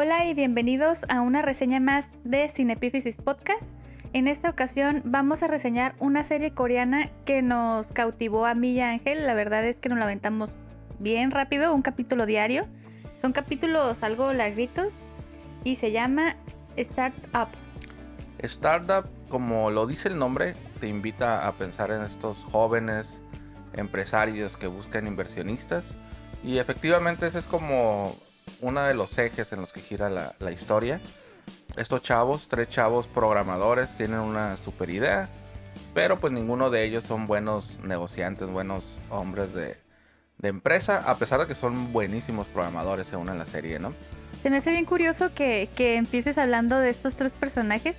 Hola y bienvenidos a una reseña más de Cinepífisis Podcast. En esta ocasión vamos a reseñar una serie coreana que nos cautivó a mí y a Ángel. La verdad es que nos la aventamos bien rápido, un capítulo diario. Son capítulos algo larguitos y se llama Startup. Startup, como lo dice el nombre, te invita a pensar en estos jóvenes empresarios que buscan inversionistas. Y efectivamente ese es como uno de los ejes en los que gira la, historia. Estos chavos, tres chavos programadores, tienen una super idea, pero pues ninguno de ellos son buenos negociantes, buenos hombres de, de empresa, a pesar de que son buenísimos programadores según en la serie, ¿no? Se me hace bien curioso que, que empieces hablando de estos tres personajes,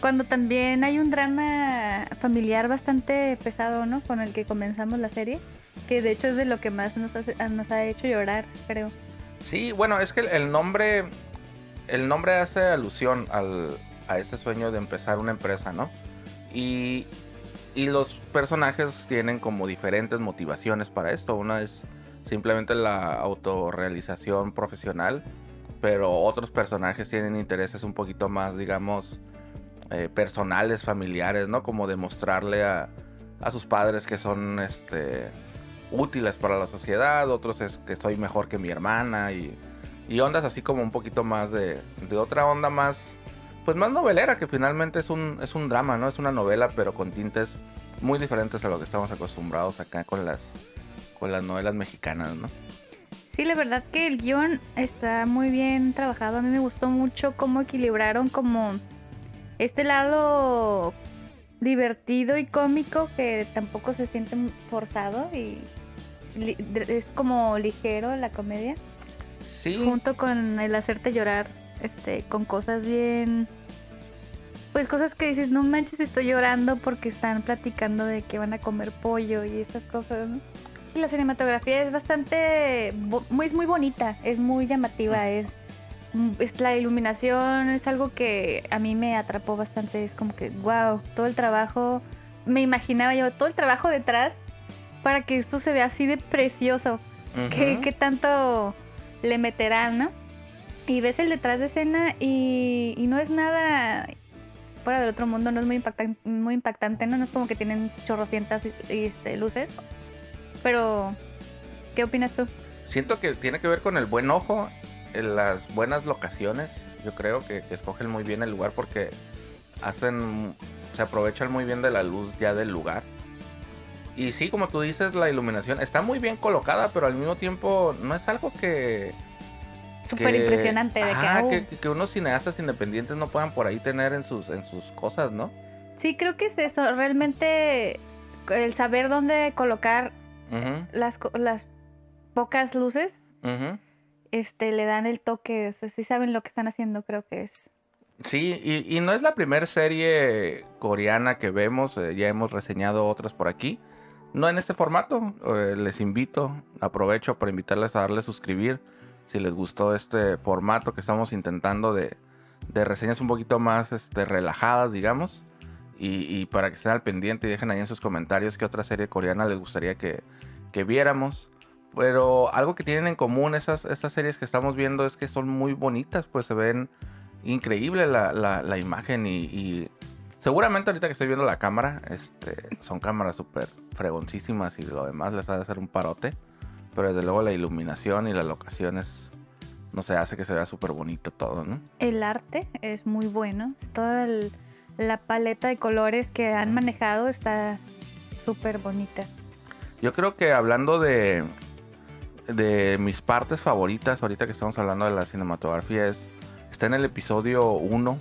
cuando también hay un drama familiar bastante pesado, ¿no? Con el que comenzamos la serie, que de hecho es de lo que más nos, hace- nos ha hecho llorar, creo. Sí, bueno, es que el- nombre, el nombre hace alusión al, a este sueño de empezar una empresa, ¿no? Y, y los personajes tienen como diferentes motivaciones para esto. Una es simplemente la autorrealización profesional, pero otros personajes tienen intereses un poquito más, digamos, eh, personales, familiares, ¿no? Como demostrarle a, a sus padres que son, este, útiles para la sociedad, otros es que soy mejor que mi hermana y, ondas así como un poquito más de, otra onda más, pues más novelera, que finalmente es un, es un drama, ¿no? Es una novela, pero con tintes muy diferentes a lo que estamos acostumbrados acá con las, con las novelas mexicanas, ¿no? Sí, la verdad que el guion está muy bien trabajado. A mí me gustó mucho cómo equilibraron como este lado divertido y cómico que tampoco se siente forzado y es como ligero la comedia. Sí, Junto con el hacerte llorar este, con cosas bien... Pues cosas que dices, no manches, estoy llorando porque están platicando de que van a comer pollo y esas cosas. ¿no? Y la cinematografía es bastante... muy, es muy bonita, es muy llamativa, es, mm, es... La iluminación es algo que a mí me atrapó bastante, es como que, wow, todo el trabajo... Me imaginaba yo, todo el trabajo detrás para que esto se vea así de precioso. ¿Qué, ujú. qué tanto le meterán, no? Y ves el detrás de escena y, y no es nada fuera del otro mundo, no es muy impactante, ¿no? No es como que tienen chorrocientas este, luces. Pero, ¿qué opinas tú? Siento que tiene que ver con el buen ojo, en las buenas locaciones. Yo creo que, que escogen muy bien el lugar porque hacen, se aprovechan muy bien de la luz ya del lugar. Y sí, como tú dices, la iluminación está muy bien colocada, pero al mismo tiempo no es algo que... Súper impresionante de que, "Oh". que, que unos cineastas independientes no puedan por ahí tener en sus, en sus cosas, ¿no? Sí, creo que es eso. Realmente el saber dónde colocar las, las pocas luces, este, le dan el toque. O sea, sí saben lo que están haciendo, creo que es. Sí, y, y no es la primera serie coreana que vemos, eh, ya hemos reseñado otras por aquí. No en este formato, eh, les invito, aprovecho para invitarles a darle suscribir si les gustó este formato que estamos intentando de, de reseñas un poquito más este, relajadas, digamos. Y, para que estén al pendiente y dejen ahí en sus comentarios qué otra serie coreana les gustaría que, que viéramos. Pero algo que tienen en común esas, esas series que estamos viendo es que son muy bonitas, pues se ven increíble la, la- imagen y seguramente ahorita que estoy viendo la cámara, este, son cámaras súper fregoncísimas y lo demás les ha de hacer un parote. Pero desde luego la iluminación y las locaciones, no sé, hace que se vea súper bonito todo, ¿no? El arte es muy bueno. Toda el- la paleta de colores que han manejado está súper bonita. Yo creo que hablando de, de mis partes favoritas, ahorita que estamos hablando de la cinematografía, es, está en el episodio 1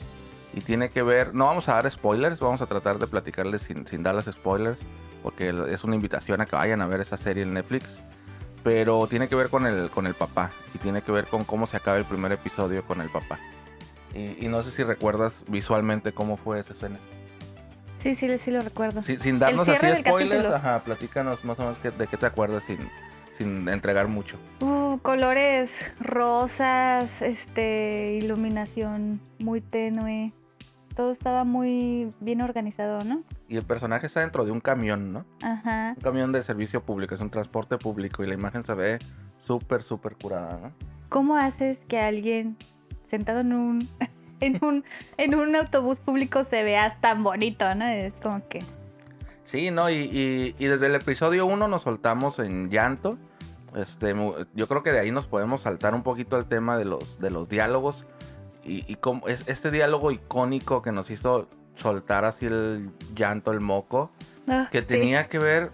y tiene que ver, no vamos a dar spoilers, vamos a tratar de platicarles sin, sin darles spoilers, porque es una invitación a que vayan a ver esa serie en Netflix, pero tiene que ver con el, con el papá y tiene que ver con cómo se acaba el primer episodio con el papá. Y, y no sé si recuerdas visualmente cómo fue esa escena. Sí, sí, sí lo recuerdo. Sin darnos así spoilers, ajá, platícanos más o menos de qué te acuerdas sin, sin entregar mucho. Uh, colores rosas, este, iluminación muy tenue. Todo estaba muy bien organizado, ¿no? Y el personaje está dentro de un camión, ¿no? Ajá. Un camión de servicio público, es un transporte público y la imagen se ve súper, súper curada, ¿no? ¿Cómo haces que alguien sentado en un, en un, en un autobús público se veas tan bonito, ¿no? Es como que... Sí, ¿no? Y, y- y desde el episodio 1 nos soltamos en llanto. Este, yo creo que de ahí nos podemos saltar un poquito al tema de los, de los diálogos. Y, y es este diálogo icónico que nos hizo soltar así el llanto, el moco. ah, Que sí, tenía que ver,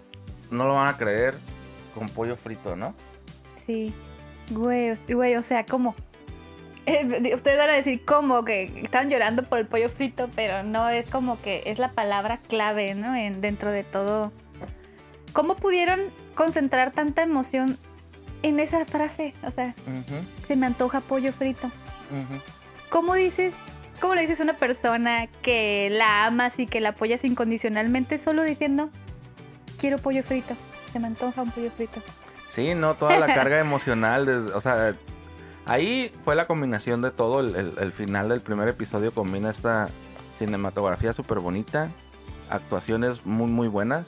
no lo van a creer, con pollo frito, ¿no? Sí. Güey, güey, o sea, ¿cómo? Eh, ustedes van a decir cómo que estaban llorando por el pollo frito, pero no es como que es la palabra clave, ¿no? En, dentro de todo. ¿Cómo pudieron concentrar tanta emoción en esa frase? O sea, se me antoja pollo frito. ujú. ¿Cómo dices, cómo le dices a una persona que la amas y que la apoyas incondicionalmente solo diciendo quiero pollo frito? Se me antoja un pollo frito. Sí, no, toda la carga emocional, des- o sea, ahí fue la combinación de todo, el, el- el final del primer episodio combina esta cinematografía súper bonita, actuaciones muy muy buenas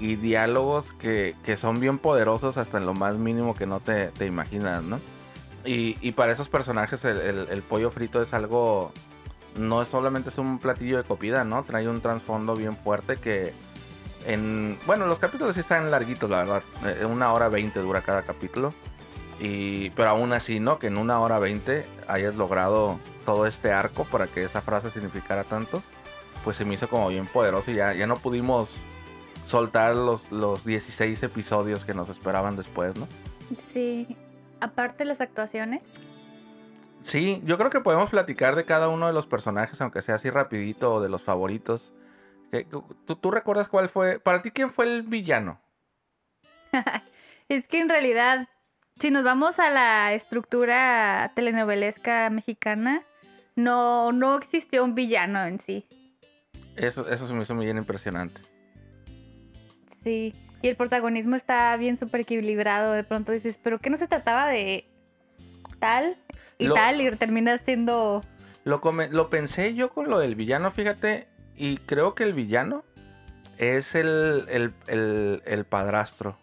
y diálogos que, que son bien poderosos hasta en lo más mínimo que no te, te imaginas, ¿no? Y, y para esos personajes el, el- pollo frito es algo, no es solamente es un platillo de comida, ¿no? Trae un trasfondo bien fuerte que en... Bueno, los capítulos sí están larguitos, la verdad. Eh, una hora veinte dura cada capítulo. Y, pero aún así, ¿no? Que en una hora veinte hayas logrado todo este arco para que esa frase significara tanto. Pues se me hizo como bien poderoso y ya, ya no pudimos soltar los, los 16 episodios que nos esperaban después, ¿no? Sí. Aparte las actuaciones. Sí, yo creo que podemos platicar de cada uno de los personajes, aunque sea así rapidito, o de los favoritos. ¿Qué- ¿Tú, tú recuerdas cuál fue? Para ti, ¿quién fue el villano? Es que en realidad, si nos vamos a la estructura telenovelesca mexicana, no, no existió un villano en sí. Eso, eso se me hizo muy bien impresionante. Sí. Y el protagonismo está bien súper equilibrado. De pronto dices, ¿pero qué no se trataba de tal y Lo- tal? Y termina siendo. Lo, come- lo pensé yo con lo del villano, fíjate, y creo que el villano es el, el, el- el padrastro,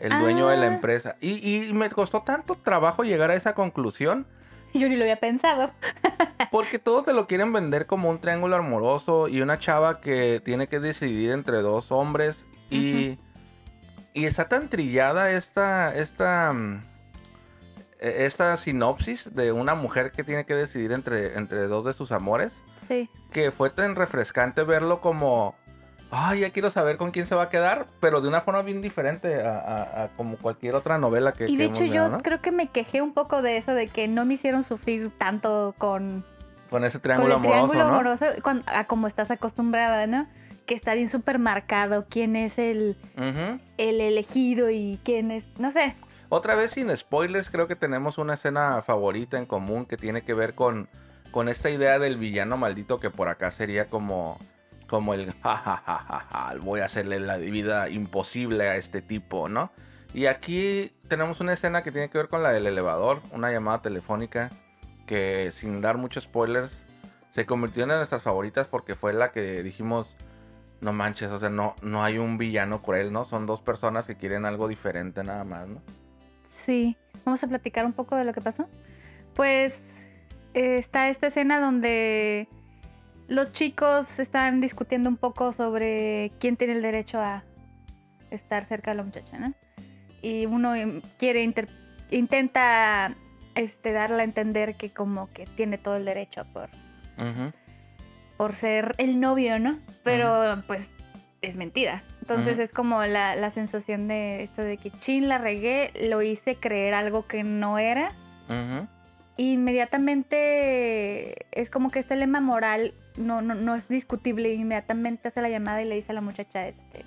el dueño de la Ah. empresa. Y, y me costó tanto trabajo llegar a esa conclusión, Yo ni lo había pensado. porque todos te lo quieren vender como un triángulo amoroso y una chava que tiene que decidir entre dos hombres. Y, y está tan trillada esta, esta, mm, e- esta sinopsis de una mujer que tiene que decidir entre, entre dos de sus amores. Sí. que fue tan refrescante verlo como, ay, ya quiero saber con quién se va a quedar, pero de una forma bien diferente a, a- a como cualquier otra novela que Y de que hecho hemos yo creo que me quejé un poco de eso, de que no me hicieron sufrir tanto con, Con ese con triángulo el amoroso, triángulo ¿no? amoroso, cuan- a como estás acostumbrada, ¿no? Que está bien súper marcado quién es el, el elegido y quién es, no sé. Otra vez sin spoilers, creo que tenemos una escena favorita en común que tiene que ver con, con esta idea del villano maldito que por acá sería como, como el ja, ja, ja, ja, ja, voy a hacerle la vida imposible a este tipo, ¿no? Y aquí tenemos una escena que tiene que ver con la del elevador, una llamada telefónica que sin dar muchos spoilers se convirtió en una de nuestras favoritas porque fue la que dijimos, no manches, o sea, no, no hay un villano cruel, ¿no? Son dos personas que quieren algo diferente nada más, ¿no? Sí, vamos a platicar un poco de lo que pasó. Pues eh, está esta escena donde los chicos están discutiendo un poco sobre quién tiene el derecho a estar cerca de la muchacha, ¿no? Y uno quiere inter- intenta este darle a entender que como que tiene todo el derecho por Ujú. Por ser el novio, ¿no? Pero pues es mentira. Entonces es como la, la sensación de esto de que chin, la regué, lo hice creer algo que no era. Inmediatamente es como que este lema moral no, no, no es discutible. Inmediatamente hace la llamada y le dice a la muchacha, este,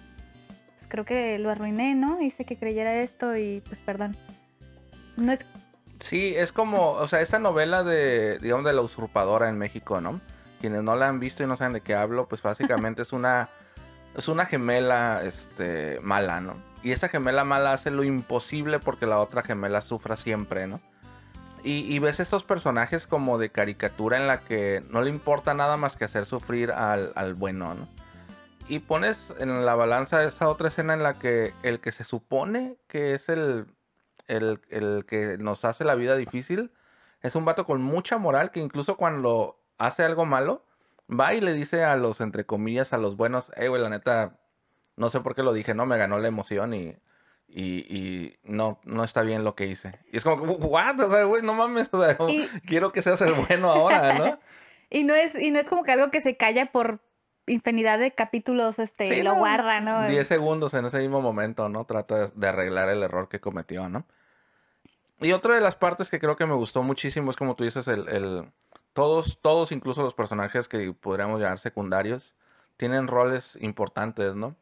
pues creo que lo arruiné, ¿no? Hice que creyera esto y pues perdón. No es... Sí, es como, o sea, esta novela de, digamos, de la usurpadora en México, ¿no? Quienes no la han visto y no saben de qué hablo, pues básicamente es una, es una gemela, este, mala, ¿no? Y esa gemela mala hace lo imposible porque la otra gemela sufra siempre, ¿no? Y, y ves estos personajes como de caricatura en la que no le importa nada más que hacer sufrir al, al bueno, ¿no? Y pones en la balanza esa otra escena en la que el que se supone que es el, el, el que nos hace la vida difícil, Es un vato con mucha moral que incluso cuando hace algo malo, va y le dice a los, entre comillas, a los buenos, eh, güey, la neta, no sé por qué lo dije, no, me ganó la emoción y, y, y no, no está bien lo que hice. Y es como, what? O sea, güey, no mames, o sea, Y- quiero que seas el bueno ahora, ¿no? Y no es, y no es como que algo que se calla por infinidad de capítulos, este, Sí, y lo no, guarda, ¿no? 10 segundos en ese mismo momento, ¿no? Trata de- arreglar el error que cometió, ¿no? Y otra de las partes que creo que me gustó muchísimo es como tú dices, el, el- todos, todos, incluso los personajes que podríamos llamar secundarios, tienen roles importantes, ¿no?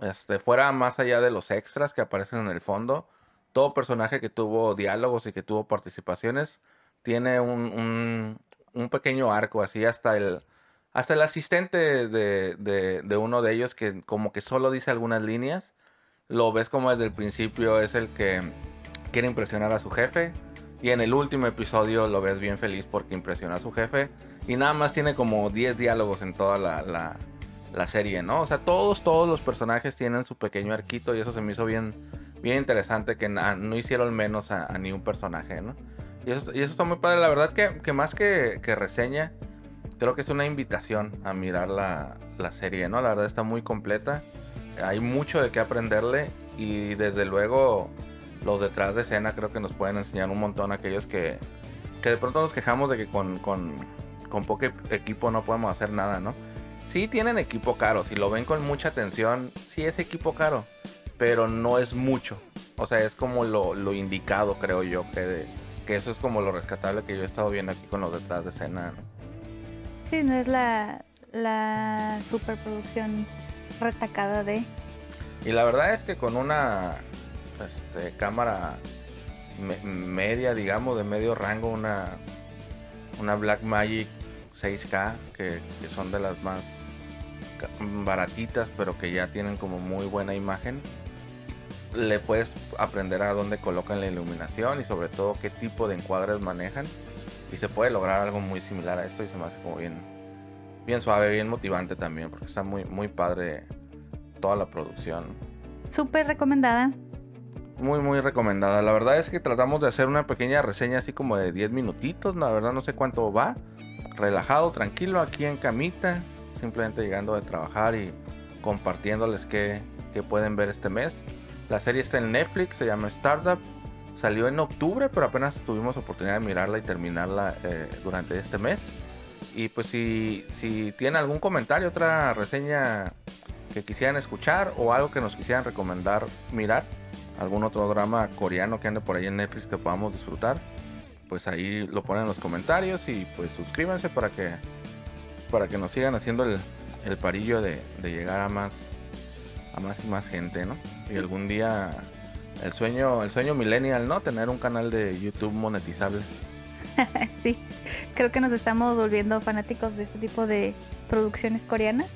Este, fuera más allá de los extras que aparecen en el fondo, todo personaje que tuvo diálogos y que tuvo participaciones tiene un, un- pequeño arco, así hasta el, hasta el asistente de, de- de uno de ellos que como que solo dice algunas líneas, lo ves como desde el principio es el que quiere impresionar a su jefe y en el último episodio lo ves bien feliz porque impresiona a su jefe y nada más tiene como 10 diálogos en toda la, la- serie, ¿no? O sea, todos, todos los personajes tienen su pequeño arquito y eso se me hizo bien, bien interesante que no hicieron menos a, a ni un personaje, ¿no? Y eso, y eso está muy padre, la verdad que, que más que, que reseña, creo que es una invitación a mirar la, la serie, ¿no? La verdad está muy completa, hay mucho de qué aprenderle y desde luego los detrás de escena creo que nos pueden enseñar un montón aquellos que, que de pronto nos quejamos de que con, con, con poco equipo no podemos hacer nada, ¿no? Sí tienen equipo caro, si lo ven con mucha atención, sí es equipo caro, pero no es mucho. O sea, es como lo, lo indicado, creo yo, que, de- que eso es como lo rescatable que yo he estado viendo aquí con los detrás de escena. ¿no? Sí, no es la, la superproducción retacada de... Y la verdad es que con una este, cámara me- media, digamos, de medio rango, una, una Blackmagic 6K, que, son de las más baratitas, pero que ya tienen como muy buena imagen, le puedes aprender a dónde colocan la iluminación y sobre todo qué tipo de encuadres manejan. Y se puede lograr algo muy similar a esto y se me hace como bien, bien suave, bien motivante también, porque está muy, muy padre toda la producción. Súper recomendada. Muy, muy recomendada. La verdad es que tratamos de hacer una pequeña reseña así como de 10 minutitos. La verdad no sé cuánto va. Relajado, tranquilo, aquí en camita. Simplemente llegando de trabajar y compartiéndoles qué, qué pueden ver este mes. La serie está en Netflix, se llama Startup. Salió en octubre, pero apenas tuvimos oportunidad de mirarla y terminarla eh, durante este mes. Y pues si, si tienen algún comentario, otra reseña que quisieran escuchar o algo que nos quisieran recomendar mirar, algún otro drama coreano que ande por ahí en Netflix que podamos disfrutar, pues ahí lo ponen en los comentarios y pues suscríbanse para que para que nos sigan haciendo el, el parillo de, de llegar a más a más y más gente, ¿no? Y algún día el sueño el sueño millennial, ¿no? Tener un canal de YouTube monetizable. Sí, creo que nos estamos volviendo fanáticos de este tipo de producciones coreanas.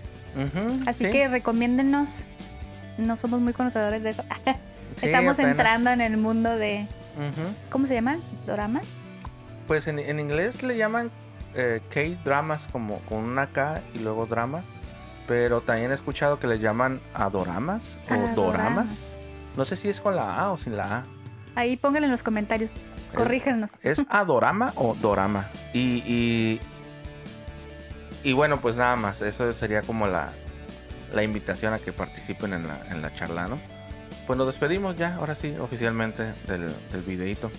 Así sí, que recomiéndennos. No somos muy conocedores de eso. sí, Estamos apenas. entrando en el mundo de... ¿Cómo se llama? ¿Dorama? Pues en, en inglés le llaman eh, K-dramas como con una K y luego drama. Pero también he escuchado que le llaman adoramas o Ah, doramas. doramas. No sé si es con la A o sin la A. Ahí pónganlo en los comentarios. Corríjanos. ¿Es adorama o dorama? Y, y, y bueno, pues nada más. Eso sería como la, la invitación a que participen en la, en la charla, ¿no? Pues nos despedimos ya, ahora sí, oficialmente del, del videíto.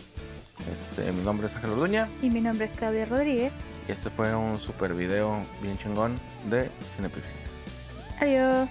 Este, mi nombre es Ángel Orduña. Y mi nombre es Claudia Rodríguez. Y este fue un super video bien chingón de Cinepixis. Adiós.